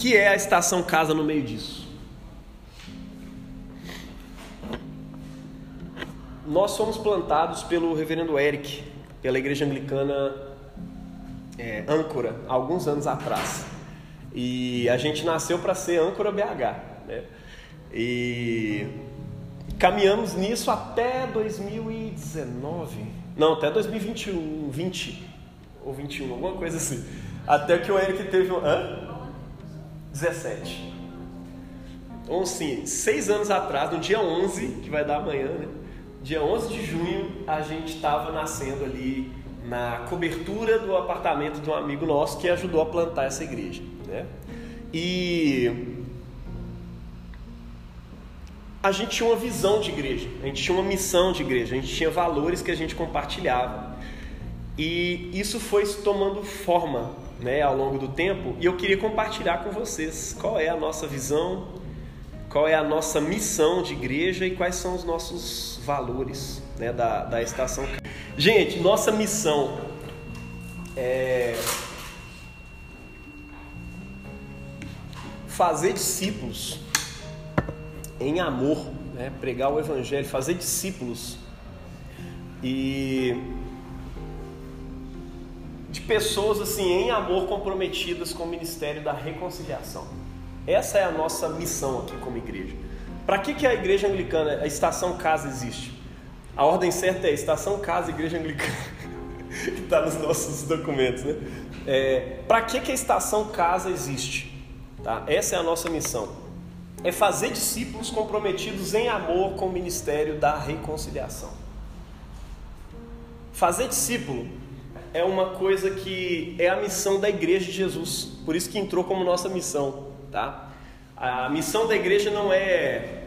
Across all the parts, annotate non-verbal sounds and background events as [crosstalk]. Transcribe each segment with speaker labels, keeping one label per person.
Speaker 1: que é a estação casa no meio disso? Nós fomos plantados pelo reverendo Eric, pela igreja anglicana é, âncora, alguns anos atrás. E a gente nasceu para ser âncora BH. Né? E caminhamos nisso até 2019. Não, até 2021, 20 ou 21, alguma coisa assim. Até que o Eric teve um. Hã? 17. Então, assim, seis anos atrás, no dia 11, que vai dar amanhã, né? Dia 11 de junho, a gente estava nascendo ali na cobertura do apartamento de um amigo nosso que ajudou a plantar essa igreja, né? E a gente tinha uma visão de igreja, a gente tinha uma missão de igreja, a gente tinha valores que a gente compartilhava. E isso foi tomando forma né, ao longo do tempo e eu queria compartilhar com vocês qual é a nossa visão, qual é a nossa missão de igreja e quais são os nossos valores né, da, da estação. Gente, nossa missão é fazer discípulos em amor, né? pregar o Evangelho, fazer discípulos e de pessoas assim em amor comprometidas com o ministério da reconciliação. Essa é a nossa missão aqui como igreja. Para que, que a igreja anglicana, a estação casa existe? A ordem certa é estação casa, igreja anglicana, [laughs] que está nos nossos documentos, né? É, Para que, que a estação casa existe? Tá? Essa é a nossa missão é fazer discípulos comprometidos em amor com o ministério da reconciliação. Fazer discípulo é uma coisa que é a missão da igreja de Jesus, por isso que entrou como nossa missão, tá? A missão da igreja não é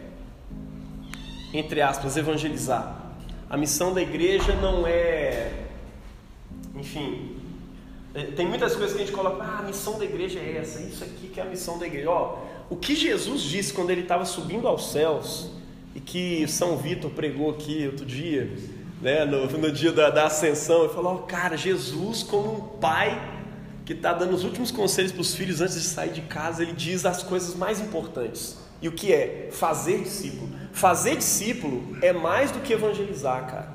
Speaker 1: entre aspas evangelizar. A missão da igreja não é enfim, tem muitas coisas que a gente coloca, ah, a missão da igreja é essa, isso aqui que é a missão da igreja. Ó, o que Jesus disse quando ele estava subindo aos céus, e que São Vitor pregou aqui outro dia, né, no, no dia da, da ascensão, ele falou: oh, cara, Jesus, como um pai que está dando os últimos conselhos para os filhos antes de sair de casa, ele diz as coisas mais importantes. E o que é? Fazer discípulo. Fazer discípulo é mais do que evangelizar, cara.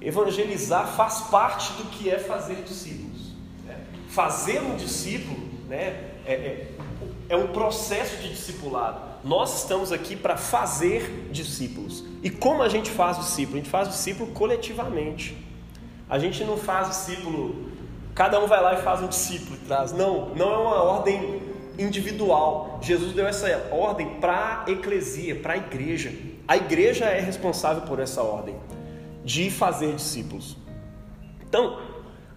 Speaker 1: Evangelizar faz parte do que é fazer discípulos. Né? Fazer um discípulo né, é, é, é um processo de discipulado. Nós estamos aqui para fazer discípulos. E como a gente faz discípulo? A gente faz discípulo coletivamente. A gente não faz discípulo, cada um vai lá e faz um discípulo e traz. Não, não é uma ordem individual. Jesus deu essa ordem para a eclesia, para a igreja. A igreja é responsável por essa ordem de fazer discípulos. Então,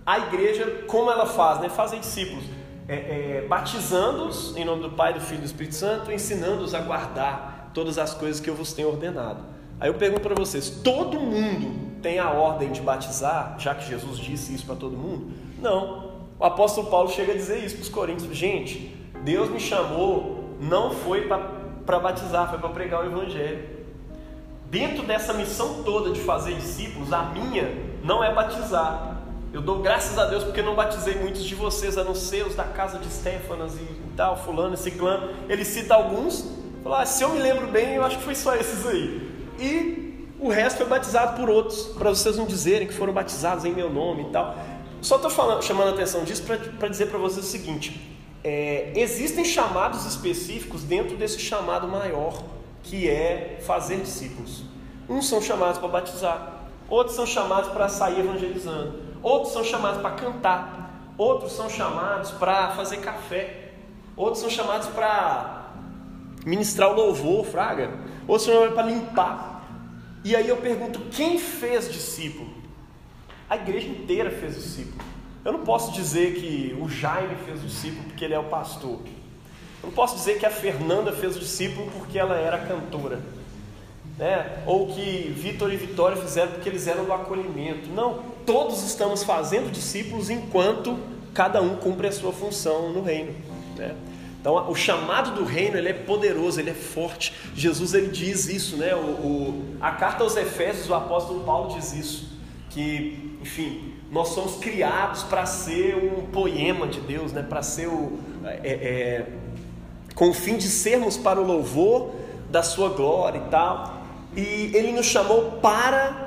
Speaker 1: a igreja, como ela faz? Né? Fazer discípulos é, é, batizando-os em nome do Pai, do Filho e do Espírito Santo, ensinando-os a guardar todas as coisas que eu vos tenho ordenado. Aí eu pergunto para vocês: todo mundo tem a ordem de batizar, já que Jesus disse isso para todo mundo? Não. O apóstolo Paulo chega a dizer isso para os coríntios: gente, Deus me chamou, não foi para batizar, foi para pregar o Evangelho. Dentro dessa missão toda de fazer discípulos, a minha não é batizar, eu dou graças a Deus porque não batizei muitos de vocês, a não ser os da casa de Stefanas e tal, fulano e ciclano. Ele cita alguns, fala, ah, se eu me lembro bem, eu acho que foi só esses aí. E o resto foi batizado por outros, para vocês não dizerem que foram batizados em meu nome e tal. Só estou chamando a atenção disso para dizer para vocês o seguinte: é, existem chamados específicos dentro desse chamado maior, que é fazer discípulos. Uns são chamados para batizar, outros são chamados para sair evangelizando. Outros são chamados para cantar, outros são chamados para fazer café, outros são chamados para ministrar o louvor, fraga, outros são chamados para limpar. E aí eu pergunto: quem fez discípulo? A igreja inteira fez discípulo. Eu não posso dizer que o Jaime fez discípulo porque ele é o pastor. Eu não posso dizer que a Fernanda fez discípulo porque ela era cantora né? ou que Vitor e Vitória fizeram porque eles eram do acolhimento. Não, todos estamos fazendo discípulos enquanto cada um cumpre a sua função no reino. Né? Então, o chamado do reino ele é poderoso, ele é forte. Jesus ele diz isso, né? O, o, a carta aos Efésios, o apóstolo Paulo diz isso, que, enfim, nós somos criados para ser um poema de Deus, né? para ser o. É, é, com o fim de sermos para o louvor da Sua glória e tal. E Ele nos chamou para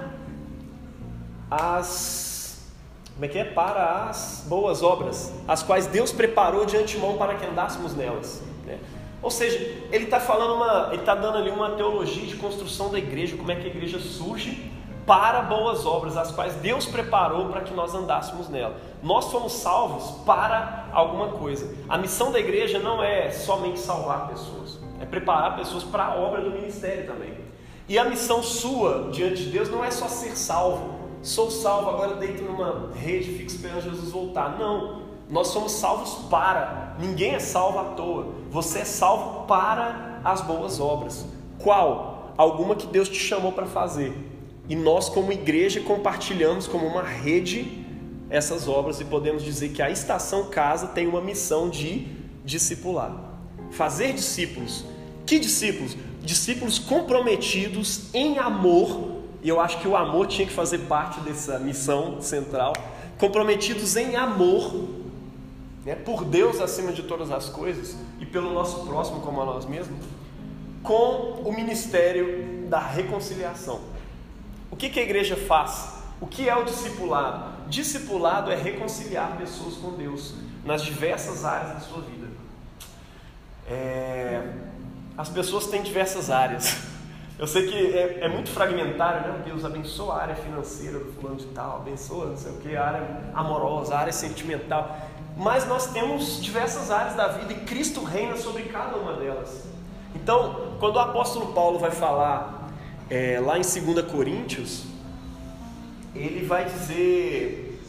Speaker 1: as. Como é que é? Para as boas obras, as quais Deus preparou de antemão para que andássemos nelas. Né? Ou seja, ele está falando uma, ele está dando ali uma teologia de construção da igreja, como é que a igreja surge para boas obras, as quais Deus preparou para que nós andássemos nela. Nós somos salvos para alguma coisa. A missão da igreja não é somente salvar pessoas, é preparar pessoas para a obra do ministério também. E a missão sua diante de Deus não é só ser salvo. Sou salvo, agora deito numa rede, fico esperando Jesus voltar. Não. Nós somos salvos para. Ninguém é salvo à toa. Você é salvo para as boas obras. Qual? Alguma que Deus te chamou para fazer. E nós, como igreja, compartilhamos como uma rede essas obras e podemos dizer que a Estação Casa tem uma missão de discipular. Fazer discípulos. Que discípulos? Discípulos comprometidos em amor. E eu acho que o amor tinha que fazer parte dessa missão central. Comprometidos em amor né, por Deus acima de todas as coisas e pelo nosso próximo como a nós mesmos, com o ministério da reconciliação. O que, que a igreja faz? O que é o discipulado? Discipulado é reconciliar pessoas com Deus nas diversas áreas da sua vida. É... As pessoas têm diversas áreas. [laughs] Eu sei que é, é, muito fragmentário, né? Deus abençoa a área financeira do fulano de tal, abençoa não sei o que, a área amorosa, a área sentimental mas nós temos diversas áreas da vida e Cristo reina sobre cada uma delas. Então, quando o apóstolo Paulo vai falar é, lá em 2 Coríntios, ele vai dizer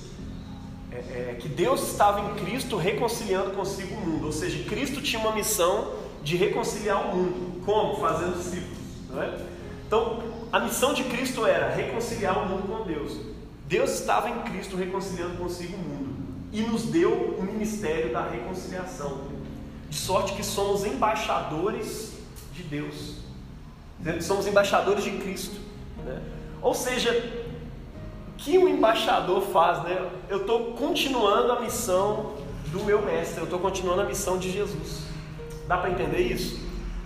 Speaker 1: é, é, que Deus estava em Cristo reconciliando consigo o mundo, ou seja, Cristo tinha uma missão de reconciliar o mundo. Como? Fazendo discípulos. Não é? Então, a missão de Cristo era reconciliar o mundo com Deus. Deus estava em Cristo reconciliando consigo o mundo e nos deu o ministério da reconciliação, de sorte que somos embaixadores de Deus, somos embaixadores de Cristo. Né? Ou seja, o que um embaixador faz? Né? Eu estou continuando a missão do meu mestre, eu estou continuando a missão de Jesus. Dá para entender isso?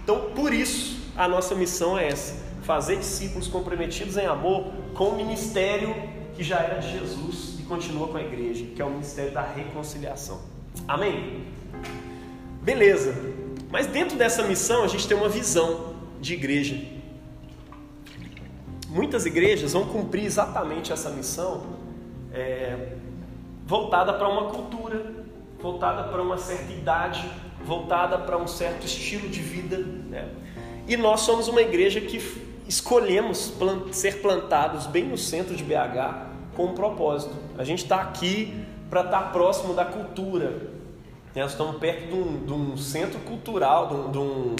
Speaker 1: Então, por isso, a nossa missão é essa: fazer discípulos comprometidos em amor com o ministério que já era de Jesus continua com a igreja, que é o ministério da reconciliação. Amém? Beleza. Mas dentro dessa missão a gente tem uma visão de igreja. Muitas igrejas vão cumprir exatamente essa missão é, voltada para uma cultura, voltada para uma certa idade, voltada para um certo estilo de vida. Né? E nós somos uma igreja que escolhemos ser plantados bem no centro de BH com um propósito. A gente está aqui para estar tá próximo da cultura. Né? Nós estamos perto de um, de um centro cultural, de um, de, um,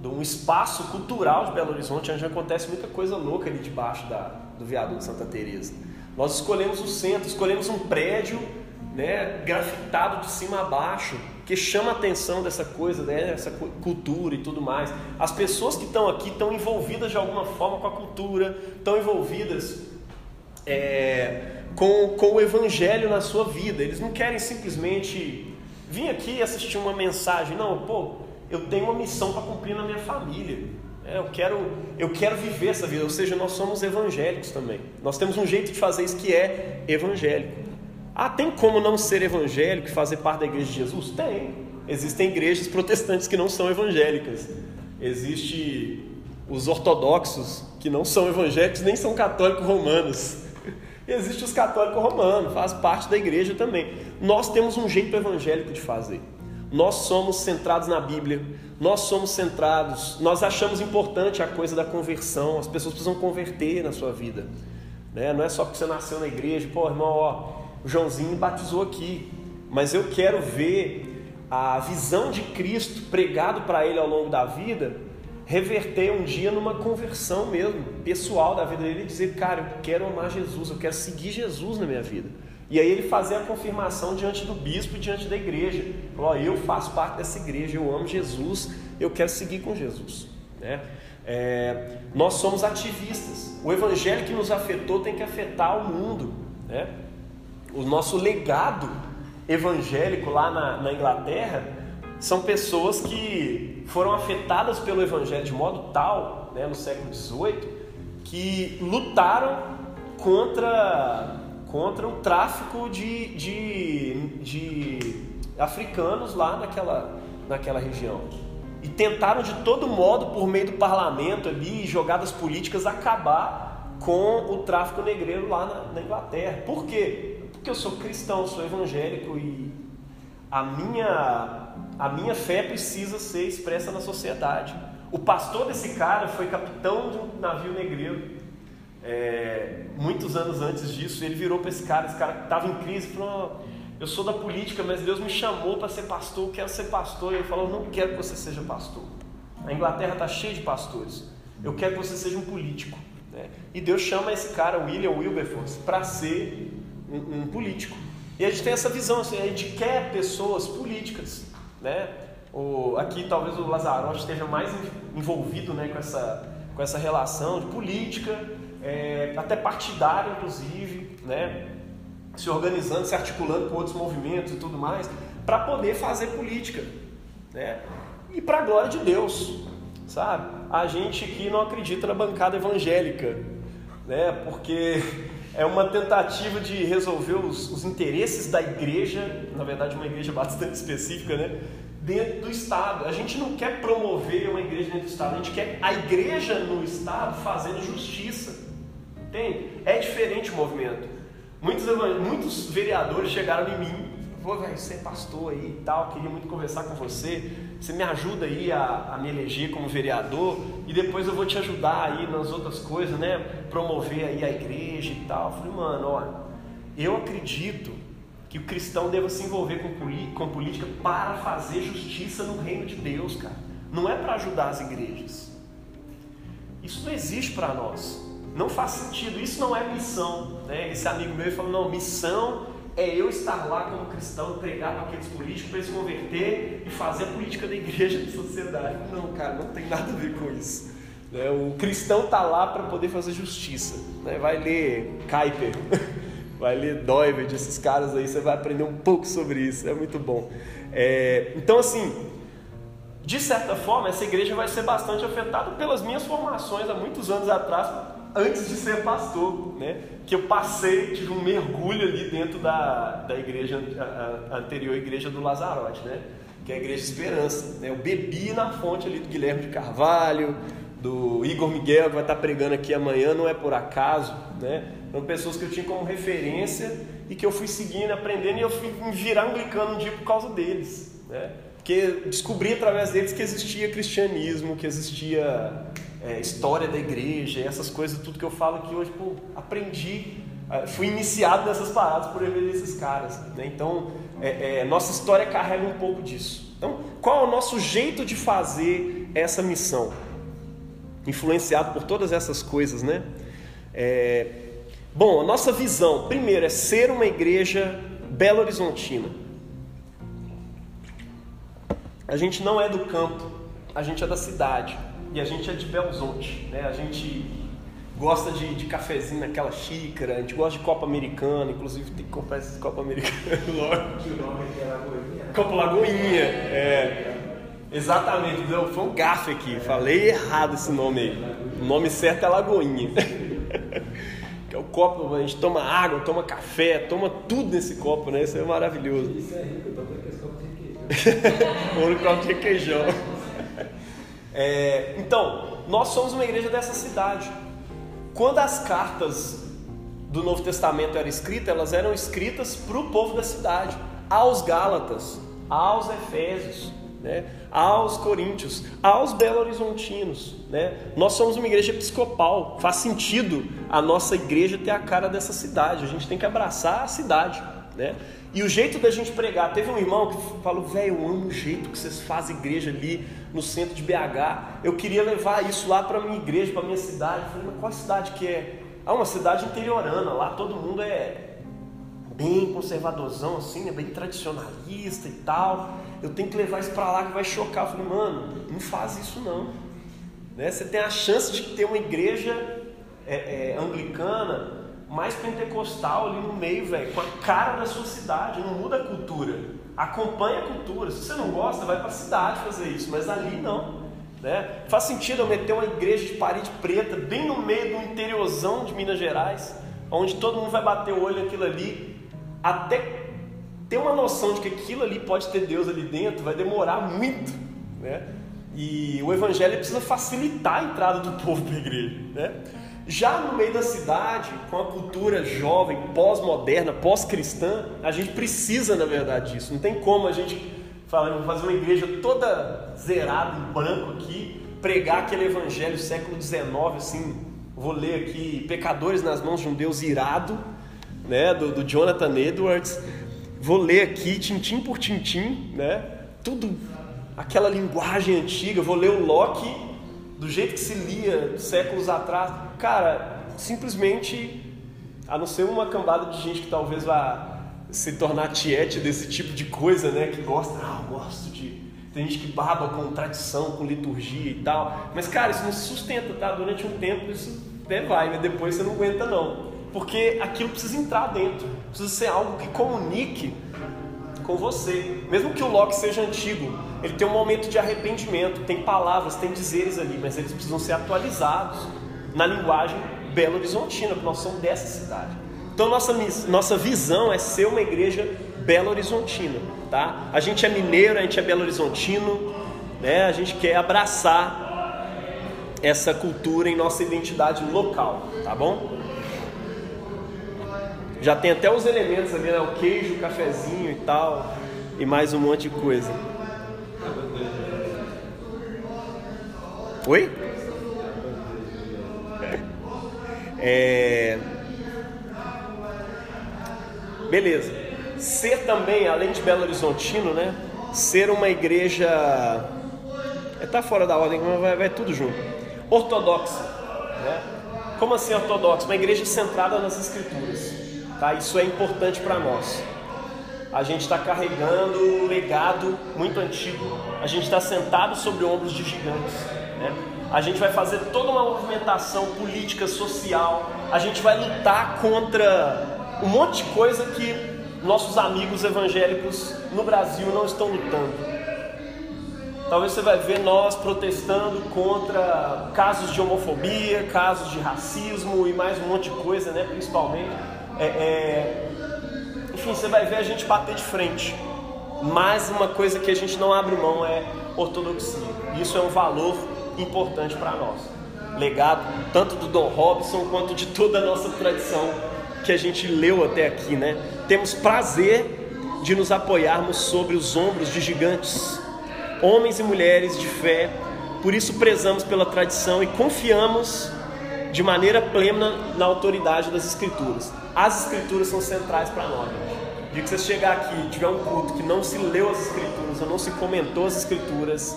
Speaker 1: de um, espaço cultural de Belo Horizonte, onde acontece muita coisa louca ali debaixo da, do viaduto de Santa Teresa. Nós escolhemos o centro, escolhemos um prédio né, grafitado de cima a baixo, que chama a atenção dessa coisa, né, dessa cultura e tudo mais. As pessoas que estão aqui estão envolvidas de alguma forma com a cultura, estão envolvidas é, com, com o evangelho na sua vida. Eles não querem simplesmente vir aqui assistir uma mensagem. Não, pô, eu tenho uma missão para cumprir na minha família. É, eu, quero, eu quero viver essa vida. Ou seja, nós somos evangélicos também. Nós temos um jeito de fazer isso que é evangélico. Ah, tem como não ser evangélico e fazer parte da igreja de Jesus? Tem. Existem igrejas protestantes que não são evangélicas. Existe os ortodoxos que não são evangélicos nem são católicos romanos. [laughs] E existe os católicos romanos, faz parte da igreja também. Nós temos um jeito evangélico de fazer. Nós somos centrados na Bíblia, nós somos centrados, nós achamos importante a coisa da conversão, as pessoas precisam converter na sua vida. Né? Não é só porque você nasceu na igreja, pô, irmão, ó, o Joãozinho batizou aqui, mas eu quero ver a visão de Cristo pregado para ele ao longo da vida reverter um dia numa conversão mesmo, pessoal da vida dele, e dizer, cara, eu quero amar Jesus, eu quero seguir Jesus na minha vida. E aí ele fazer a confirmação diante do bispo e diante da igreja. Falou, eu faço parte dessa igreja, eu amo Jesus, eu quero seguir com Jesus. Né? É, nós somos ativistas. O evangelho que nos afetou tem que afetar o mundo. Né? O nosso legado evangélico lá na, na Inglaterra são pessoas que foram afetadas pelo evangelho de modo tal, né, no século XVIII, que lutaram contra, contra o tráfico de, de, de africanos lá naquela, naquela região. E tentaram de todo modo, por meio do parlamento ali, jogadas políticas, acabar com o tráfico negreiro lá na, na Inglaterra. Por quê? Porque eu sou cristão, sou evangélico e a minha, a minha fé precisa ser expressa na sociedade. O pastor desse cara foi capitão de um navio negreiro. É, muitos anos antes disso, ele virou para esse cara, esse cara estava em crise, falou: Eu sou da política, mas Deus me chamou para ser pastor, eu quero ser pastor. E ele falou: Não quero que você seja pastor. A Inglaterra está cheia de pastores. Eu quero que você seja um político. Né? E Deus chama esse cara, William Wilberforce, para ser um, um, político. E a gente tem essa visão, assim, a gente quer pessoas políticas, né? O, aqui talvez o Lazarote esteja mais envolvido né, com, essa, com essa relação de política, é, até partidária inclusive, né? se organizando, se articulando com outros movimentos e tudo mais, para poder fazer política. Né? E para a glória de Deus, sabe? A gente aqui não acredita na bancada evangélica, né? porque é uma tentativa de resolver os, os, interesses da igreja, na verdade uma igreja [laughs] bastante específica, né? dentro do Estado. A gente não quer promover uma igreja dentro do Estado, a gente quer a igreja no Estado fazendo justiça. Entende? É diferente o movimento. Muitos, muitos vereadores chegaram em mim, vou ser pastor aí e tal, queria muito conversar com você. Você me ajuda aí a, a me eleger como vereador e depois eu vou te ajudar aí nas outras coisas, né? Promover aí a igreja e tal. Eu falei, mano, ó, eu acredito que o cristão deva se envolver com, com política para fazer justiça no reino de Deus, cara. Não é para ajudar as igrejas. Isso não existe para nós. Não faz sentido. Isso não é missão. Né? Esse amigo meu falou: não, missão é eu estar lá como cristão, pregar para aqueles políticos para eles se converter e fazer a política da igreja da sociedade. Não, cara, não tem nada a ver com isso. Né? O cristão está lá para poder fazer justiça. Né? Vai ler Kuyper. [laughs] vai ler Doived, esses caras aí, você vai aprender um pouco sobre isso, é muito bom. É, então, assim, de certa forma, essa igreja vai ser bastante afetada pelas minhas formações há muitos anos atrás, antes de ser pastor, né? Que eu passei, tive um mergulho ali dentro da, da igreja, a, a anterior igreja do Lazarote, né? Que é a Igreja Esperança. Né? Eu bebi na fonte ali do Guilherme de Carvalho, do Igor Miguel, que vai estar pregando aqui amanhã, não é por acaso, né? São pessoas que eu tinha como referência e que eu fui seguindo, aprendendo e eu fui me virar anglicano um dia por causa deles, né? Porque descobri através deles que existia cristianismo, que existia é, história da igreja, essas coisas, tudo que eu falo aqui hoje, pô, aprendi, é, fui iniciado nessas paradas por ver esses caras. Né? Então, é, é, nossa história carrega um pouco disso. Então, qual é o nosso jeito de fazer essa missão? Influenciado por todas essas coisas, né? É, bom, a nossa visão, primeiro, é ser uma igreja Belo Horizontina. A gente não é do campo, a gente é da cidade e a gente é de Belzonte, né? A gente gosta de, de cafezinho naquela xícara, a gente gosta de Copa Americana, inclusive tem que comprar esses Copa Americana [laughs] logo. O nome é Lagoinha. Copa Lagoinha, é. Exatamente, foi um gafe aqui, falei errado esse nome aí. O nome certo é Lagoinha. [laughs] que é o copo, a gente toma água, toma café, toma tudo nesse copo, né? Isso é maravilhoso. Isso é rico, eu tô com esse copo de requeijão. [laughs] o único copo de requeijão. É, então, nós somos uma igreja dessa cidade. Quando as cartas do Novo Testamento eram escritas, elas eram escritas para o povo da cidade, aos Gálatas, aos Efésios, né, aos Coríntios, aos Belo Horizontinos. Né? Nós somos uma igreja episcopal, faz sentido a nossa igreja ter a cara dessa cidade, a gente tem que abraçar a cidade. Né? E o jeito da gente pregar, teve um irmão que falou, velho, eu amo o jeito que vocês fazem igreja ali no centro de BH. Eu queria levar isso lá para minha igreja, para minha cidade. Eu falei, mas qual cidade que é? Ah, uma cidade interiorana, lá todo mundo é bem conservadorzão, assim, né? bem tradicionalista e tal. Eu tenho que levar isso para lá que vai chocar. Eu falei, mano, não faz isso não. Né? Você tem a chance de ter uma igreja é, é, anglicana mais pentecostal ali no meio, velho, com a cara da sua cidade, não muda a cultura. Acompanha a cultura. Se você não gosta, vai para a cidade fazer isso, mas ali não. Né? Faz sentido eu meter uma igreja de parede preta bem no meio do interiorzão de Minas Gerais, onde todo mundo vai bater o olho naquilo ali, até ter uma noção de que aquilo ali pode ter Deus ali dentro, vai demorar muito. Né? E o evangelho precisa facilitar a entrada do [laughs] povo para a igreja. Né? Já no meio da cidade, com a cultura jovem, pós-moderna, pós-cristã, a gente precisa, na verdade, disso. Não tem como a gente falar, fazer uma igreja toda zerada em branco aqui, pregar aquele evangelho século XIX, assim, vou ler aqui, Pecadores nas mãos de um Deus irado, né, do, do Jonathan Edwards. Vou ler aqui, tintim por tintim, né, tudo aquela linguagem antiga, vou ler o Locke do jeito que se lia séculos atrás. Cara, simplesmente, a não ser uma cambada de gente que talvez vá se tornar tiete desse tipo de coisa, né? Que gosta, ah, eu gosto de. Tem gente que baba com tradição, com liturgia e tal. Mas, cara, isso não se sustenta, tá? Durante um tempo isso até vai, mas depois você não aguenta, não. Porque aquilo precisa entrar dentro, precisa ser algo que comunique com você. Mesmo que o Locke seja antigo, ele tem um momento de arrependimento, tem palavras, tem dizeres ali, mas eles precisam ser atualizados na linguagem Belo Horizontina, porque nós somos dessa cidade. Então nossa, nossa visão é ser uma igreja Belo Horizontina, tá? A gente é mineiro, a gente é Belo Horizontino, né? A gente quer abraçar essa cultura em nossa identidade local, tá bom? Já tem até os elementos ali, né? O queijo, o cafezinho e tal, e mais um monte de coisa. Oi? É... Beleza. Ser também, além de Belo Horizontino, né? Ser uma igreja. É, tá fora da ordem, mas vai, vai tudo junto. Ortodoxa. Né? Como assim ortodoxa? Uma igreja centrada nas escrituras. Tá? Isso é importante para nós. A gente está carregando um legado muito antigo. A gente está sentado sobre ombros de gigantes. Né? A gente vai fazer toda uma movimentação política, social. A gente vai lutar contra um monte de coisa que nossos amigos evangélicos no Brasil não estão lutando. Talvez você vai ver nós protestando contra casos de homofobia, casos de racismo e mais um monte de coisa, né? Principalmente. É, é... Enfim, você vai ver a gente bater de frente. Mas uma coisa que a gente não abre mão é ortodoxia. Isso é um valor importante para nós. Legado tanto do Dom Robson quanto de toda a nossa tradição que a gente leu até aqui, né? Temos prazer de nos apoiarmos sobre os ombros de gigantes, homens e mulheres de fé. Por isso prezamos pela tradição e confiamos de maneira plena na autoridade das escrituras. As escrituras são centrais para nós. De que você chegar aqui e tiver um culto que não se leu as escrituras ou não se comentou as escrituras,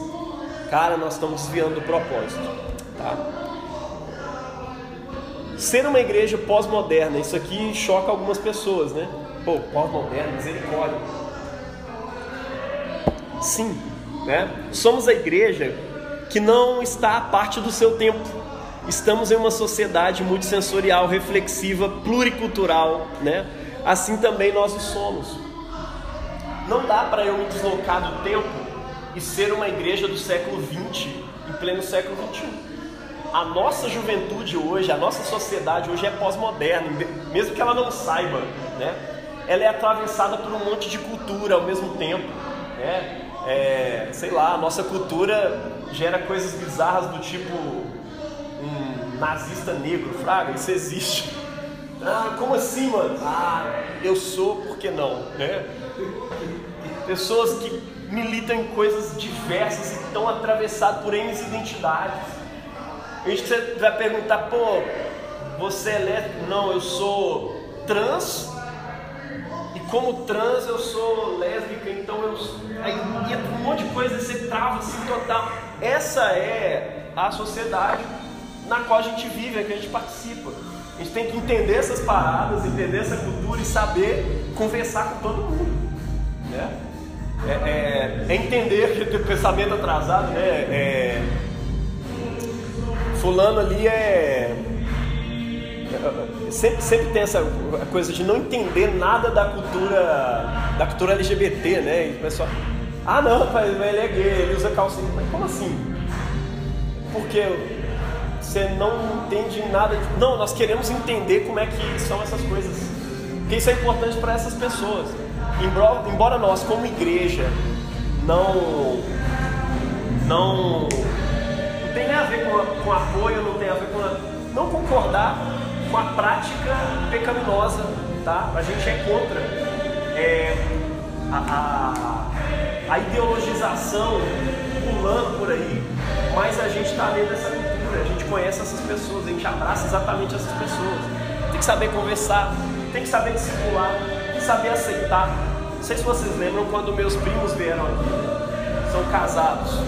Speaker 1: Cara, nós estamos desviando do propósito, tá? Ser uma igreja pós-moderna, isso aqui choca algumas pessoas, né? Pô, pós-moderna, misericórdia. Sim, né? Somos a igreja que não está à parte do seu tempo. Estamos em uma sociedade multissensorial, reflexiva, pluricultural, né? Assim também nós o somos. Não dá para eu me deslocar do tempo e ser uma igreja do século XX, em pleno século XXI. A nossa juventude hoje, a nossa sociedade hoje é pós-moderna, mesmo que ela não saiba, né? Ela é atravessada por um monte de cultura ao mesmo tempo, né? É, sei lá, a nossa cultura gera coisas bizarras do tipo nazista negro, fraga, isso existe. Ah, como assim, mano? Ah, eu sou, por que não, né? Pessoas que militam em coisas diversas e estão atravessados por N identidades. A gente vai perguntar, pô, você é lésbico? Não, eu sou trans. E como trans eu sou lésbica, então eu. Aí entra um monte de coisa, você trava assim total. Essa é a sociedade na qual a gente vive, é que a gente participa. A gente tem que entender essas paradas, entender essa cultura e saber conversar com todo mundo. Né? é, é, é entender que o pensamento atrasado, né? É, fulano ali é. sempre, sempre tem essa coisa de não entender nada da cultura da cultura LGBT, né? E o pessoal, ah não, rapaz, ele é gay, ele usa calcinha. Mas como assim? Porque você não entende nada. De... Não, nós queremos entender como é que são essas coisas. Porque isso é importante para essas pessoas. Embora, nós, como igreja, não. Não. Não tem a ver com, a, com apoio, não tem a ver com. A, não concordar com a prática pecaminosa, tá? A gente é contra é, a, a, a ideologização pulando por aí, mas a gente está dentro dessa a gente conhece essas pessoas, a gente abraça exatamente essas pessoas. Tem que saber conversar, tem que saber discipular, tem que saber aceitar. Não sei se vocês lembram quando meus primos vieram aqui, são casados.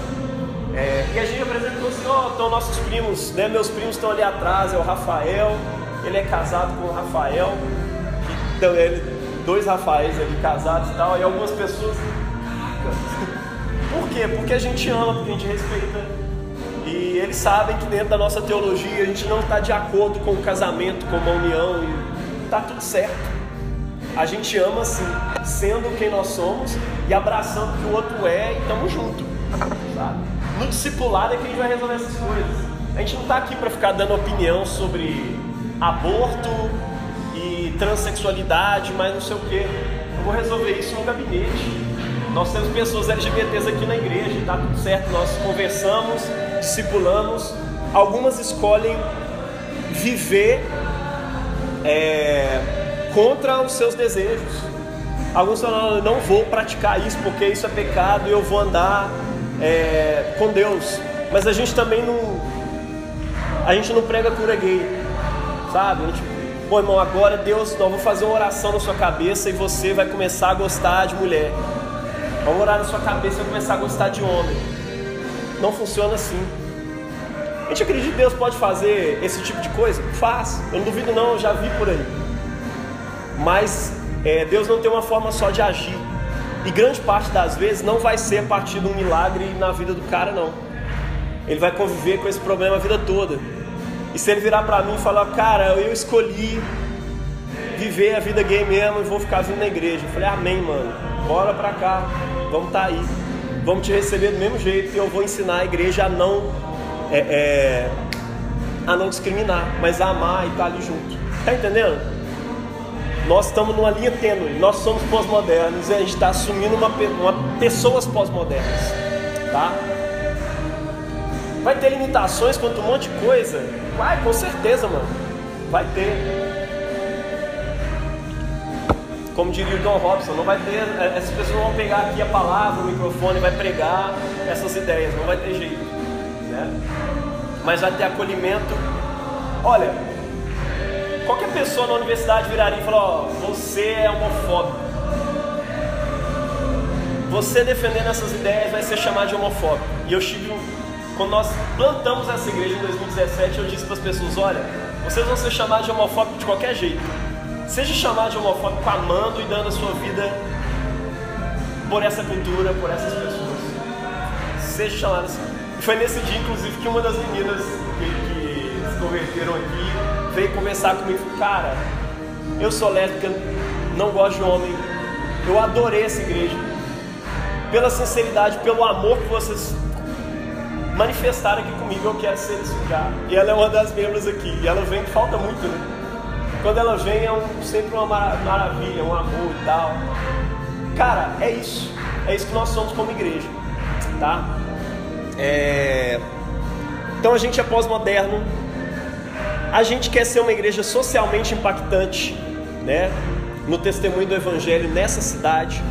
Speaker 1: É, e a gente apresentou assim, ó, oh, estão nossos primos, né? Meus primos estão ali atrás, é o Rafael, ele é casado com o Rafael, então ele, dois Rafaéis ali casados e tal, e algumas pessoas. [laughs] Por quê? Porque a gente ama, porque a gente respeita. E eles sabem que dentro da nossa teologia a gente não está de acordo com o casamento, com a união, e está tudo certo. A gente ama assim, sendo quem nós somos e abraçando o que o outro é e estamos juntos. No discipulado é que a gente vai resolver essas coisas. A gente não está aqui para ficar dando opinião sobre aborto e transexualidade, mas não sei o que. Eu vou resolver isso no gabinete. Nós temos pessoas LGBTs aqui na igreja, tá tudo certo. Nós conversamos, discipulamos. Algumas escolhem viver é, contra os seus desejos. Alguns falam, não vou praticar isso porque isso é pecado e eu vou andar é, com Deus. Mas a gente também não. A gente não prega cura gay sabe? A gente, pô, irmão, agora Deus, nós vamos fazer uma oração na sua cabeça e você vai começar a gostar de mulher. Vamos orar na sua cabeça e começar a gostar de homem. Não funciona assim. A gente acredita que Deus pode fazer esse tipo de coisa? Faz. Eu não duvido não, eu já vi por aí. Mas é, Deus não tem uma forma só de agir. E grande parte das vezes não vai ser a partir de um milagre na vida do cara, não. Ele vai conviver com esse problema a vida toda. E se ele virar para mim e falar, cara, eu escolhi viver a vida gay mesmo e vou ficar vindo na igreja. Eu falei, amém, mano. Bora pra cá. Vamos tá aí. Vamos te receber do mesmo jeito e eu vou ensinar a igreja a não é, é, a não discriminar, mas a amar e estar tá ali junto. Tá entendendo? Nós estamos numa linha tênue. Nós somos pós-modernos e a gente está assumindo uma, uma pessoas pós-modernas, tá? Vai ter limitações quanto um monte de coisa Vai, com certeza, mano. Vai ter. Como diria o John Robson, não vai ter. É, essas pessoas vão pegar aqui a palavra, o microfone, vai pregar essas ideias, não vai ter jeito. Né? Mas vai ter acolhimento. Olha, qualquer pessoa na universidade viraria e falar, ó, você é homofóbico. Você defendendo essas ideias vai ser chamado de homofóbico. E eu tive quando nós plantamos essa igreja em 2017, eu disse para as pessoas: olha, vocês vão ser chamados de homofóbico de qualquer jeito. Seja chamado de homofóbico amando e dando a sua vida por essa cultura, por essas pessoas. Seja chamado assim. E foi nesse dia, inclusive, que uma das meninas que, que se converteram aqui veio conversar comigo. Cara, eu sou lésbica, não gosto de homem. Eu adorei essa igreja. Pela sinceridade, pelo amor que vocês manifestaram aqui comigo, eu quero ser isso já. E ela é uma das membros aqui. E ela vem, falta muito, né? Quando ela vem é um, sempre uma maravilha, um amor e tal. Cara, é isso. É isso que nós somos como igreja, tá? É... Então a gente é pós-moderno. A gente quer ser uma igreja socialmente impactante, né? No testemunho do evangelho nessa cidade.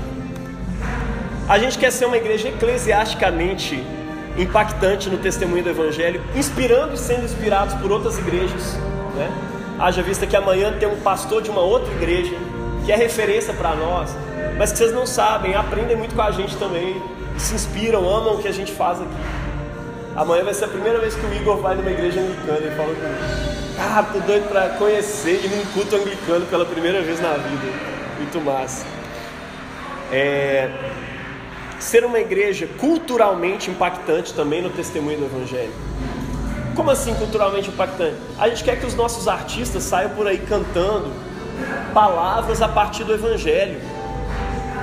Speaker 1: A gente quer ser uma igreja eclesiasticamente impactante no testemunho do Evangelho, inspirando e sendo inspirados por outras igrejas. Né? Haja vista que amanhã tem um pastor de uma outra igreja que é referência para nós, mas que vocês não sabem, aprendem muito com a gente também, se inspiram, amam o que a gente faz aqui. Amanhã vai ser a primeira vez que o Igor vai numa igreja anglicana e fala comigo. Ah, tô doido para conhecer e num culto anglicano pela primeira vez na vida. Muito massa. É, ser uma igreja culturalmente impactante também no testemunho do Evangelho. Como assim culturalmente impactante? A gente quer que os nossos artistas saiam por aí cantando palavras a partir do Evangelho.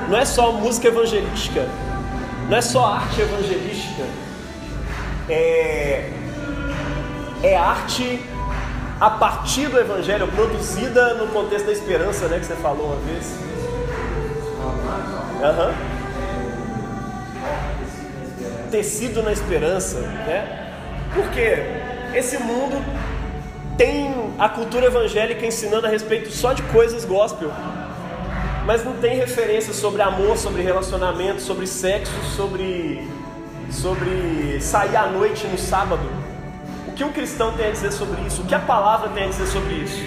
Speaker 1: Não é só música evangelística, não é só arte evangelística, é, é arte a partir do Evangelho, produzida no contexto da esperança, né? Que você falou uma vez. Uhum. Tecido na esperança, né? Porque esse mundo tem a cultura evangélica ensinando a respeito só de coisas gospel, mas não tem referência sobre amor, sobre relacionamento, sobre sexo, sobre sobre sair à noite no sábado. O que um cristão tem a dizer sobre isso? O que a palavra tem a dizer sobre isso?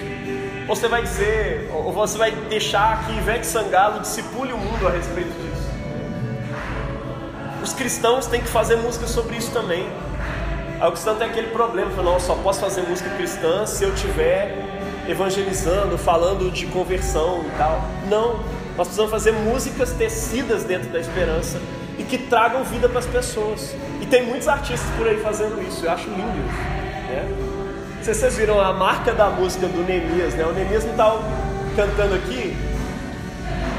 Speaker 1: Você vai dizer, ou você vai deixar que Ivete Sangalo discipule o mundo a respeito disso? Os cristãos têm que fazer música sobre isso também. Aí o cristão tem aquele problema, fala, não, só posso fazer música cristã se eu tiver evangelizando, falando de conversão e tal. Não, nós precisamos fazer músicas tecidas dentro da esperança e que tragam vida para as pessoas. E tem muitos artistas por aí fazendo isso, eu acho lindo. Né? Não sei se vocês viram a marca da música do Neemias, né? O Neemias não está cantando aqui.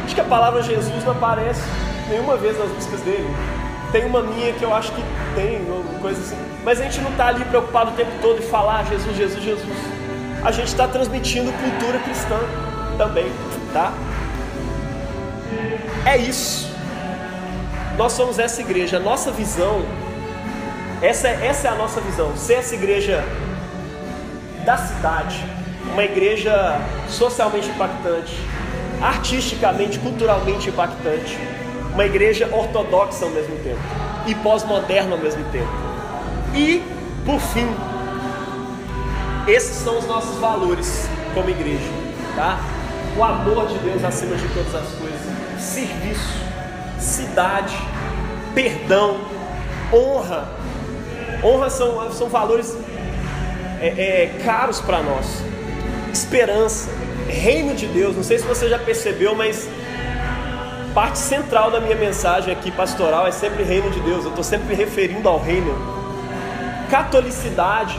Speaker 1: Acho que a palavra Jesus não aparece nenhuma vez nas músicas dele. Tem uma minha que eu acho que tem, coisa assim. Mas a gente não está ali preocupado o tempo todo em falar Jesus, Jesus, Jesus. A gente está transmitindo cultura cristã também, tá? É isso. Nós somos essa igreja. A nossa visão, essa, essa é a nossa visão. Ser essa igreja da cidade, uma igreja socialmente impactante, artisticamente, culturalmente impactante, uma igreja ortodoxa ao mesmo tempo e pós-moderna ao mesmo tempo. E, por fim, esses são os nossos valores como igreja, tá? O amor de Deus acima de todas as coisas, serviço, cidade, perdão, honra. Honra são, são valores é, é, caros para nós. Esperança, reino de Deus. Não sei se você já percebeu, mas parte central da minha mensagem aqui pastoral é sempre reino de Deus. Eu estou sempre referindo ao reino. Catolicidade,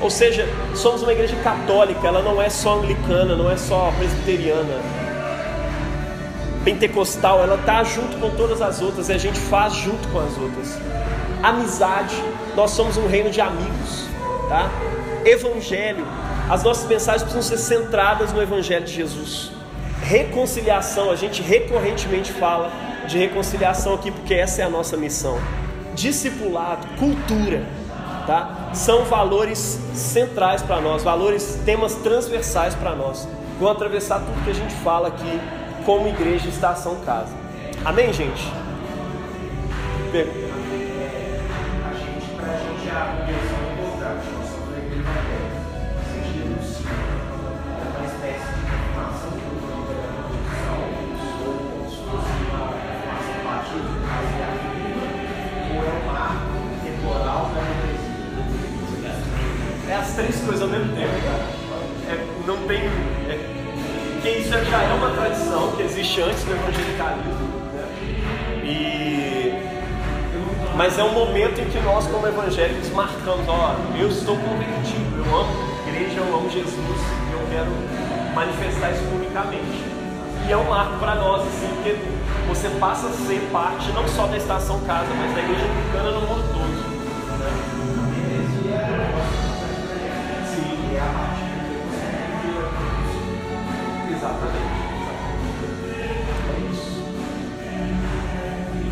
Speaker 1: ou seja, somos uma igreja católica, ela não é só anglicana, não é só presbiteriana, pentecostal, ela está junto com todas as outras e a gente faz junto com as outras. Amizade, nós somos um reino de amigos, tá? Evangelho, as nossas mensagens precisam ser centradas no Evangelho de Jesus. Reconciliação, a gente recorrentemente fala de reconciliação aqui porque essa é a nossa missão. Discipulado, cultura, tá? São valores centrais para nós, valores, temas transversais para nós. Vão atravessar tudo que a gente fala aqui como igreja Estação Casa. Amém, gente? Pergunta. Coisas ao mesmo tempo, cara. É, não tem. É, porque isso já é uma tradição que existe antes do evangelicalismo. Né? E... Mas é um momento em que nós, como evangélicos, marcamos: ó, eu estou convertido, eu amo a igreja, eu amo Jesus, eu quero manifestar isso publicamente. E é um marco para nós, assim, porque você passa a ser parte não só da estação casa, mas da igreja anglicana no mundo todo. Né? É.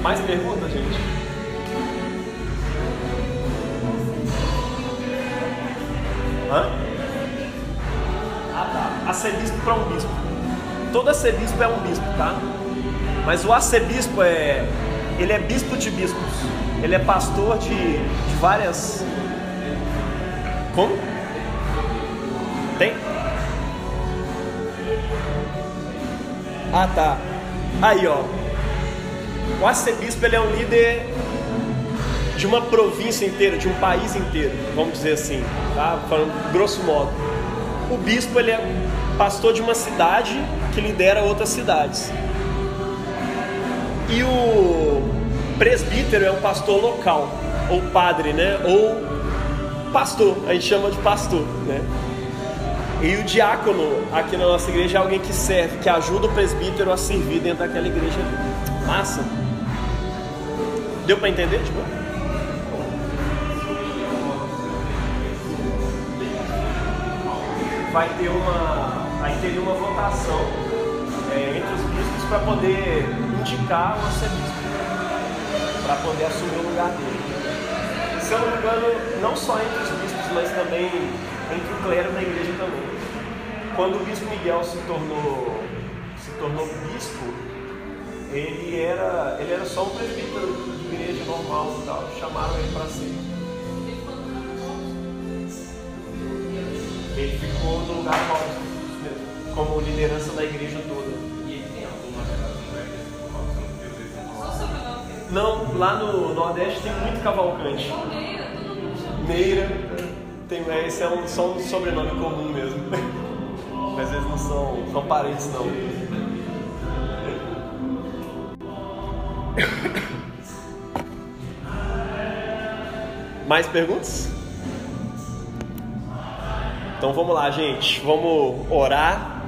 Speaker 1: Mais perguntas, gente? Hã? Ah tá. Arcebispo para um bispo. Todo arcebispo é um bispo, tá? Mas o arcebispo é. Ele é bispo de bispos. Ele é pastor de, de várias. Como? Tem? Ah, tá. Aí, ó. O arcebispo ele é um líder de uma província inteira, de um país inteiro, vamos dizer assim, tá? Falando grosso modo. O bispo ele é pastor de uma cidade que lidera outras cidades. E o presbítero é um pastor local, ou padre, né? Ou pastor, a gente chama de pastor, né? E o diácono aqui na nossa igreja é alguém que serve, que ajuda o presbítero a servir dentro daquela igreja. Massa. Deu para entender? Tipo? Vai ter uma, vai ter uma votação é, entre os bispos para poder indicar o arcebispo, para poder assumir o lugar dele. Se eu não me engano, não só entre os bispos, mas também entre o clero da igreja também. Quando o bispo Miguel se tornou, se tornou bispo, ele era, ele era só um presbítero de igreja normal e tal. Chamaram ele para ser. Ele ficou no lugar alto, como liderança da igreja toda.
Speaker 2: E ele tem alguma
Speaker 1: Não, lá no Nordeste tem muito cavalcante. Meira, tem, é, esse é um, só um sobrenome comum mesmo. [laughs] Mas eles não são, são parentes não. [coughs] Mais perguntas? Então vamos lá, gente. Vamos orar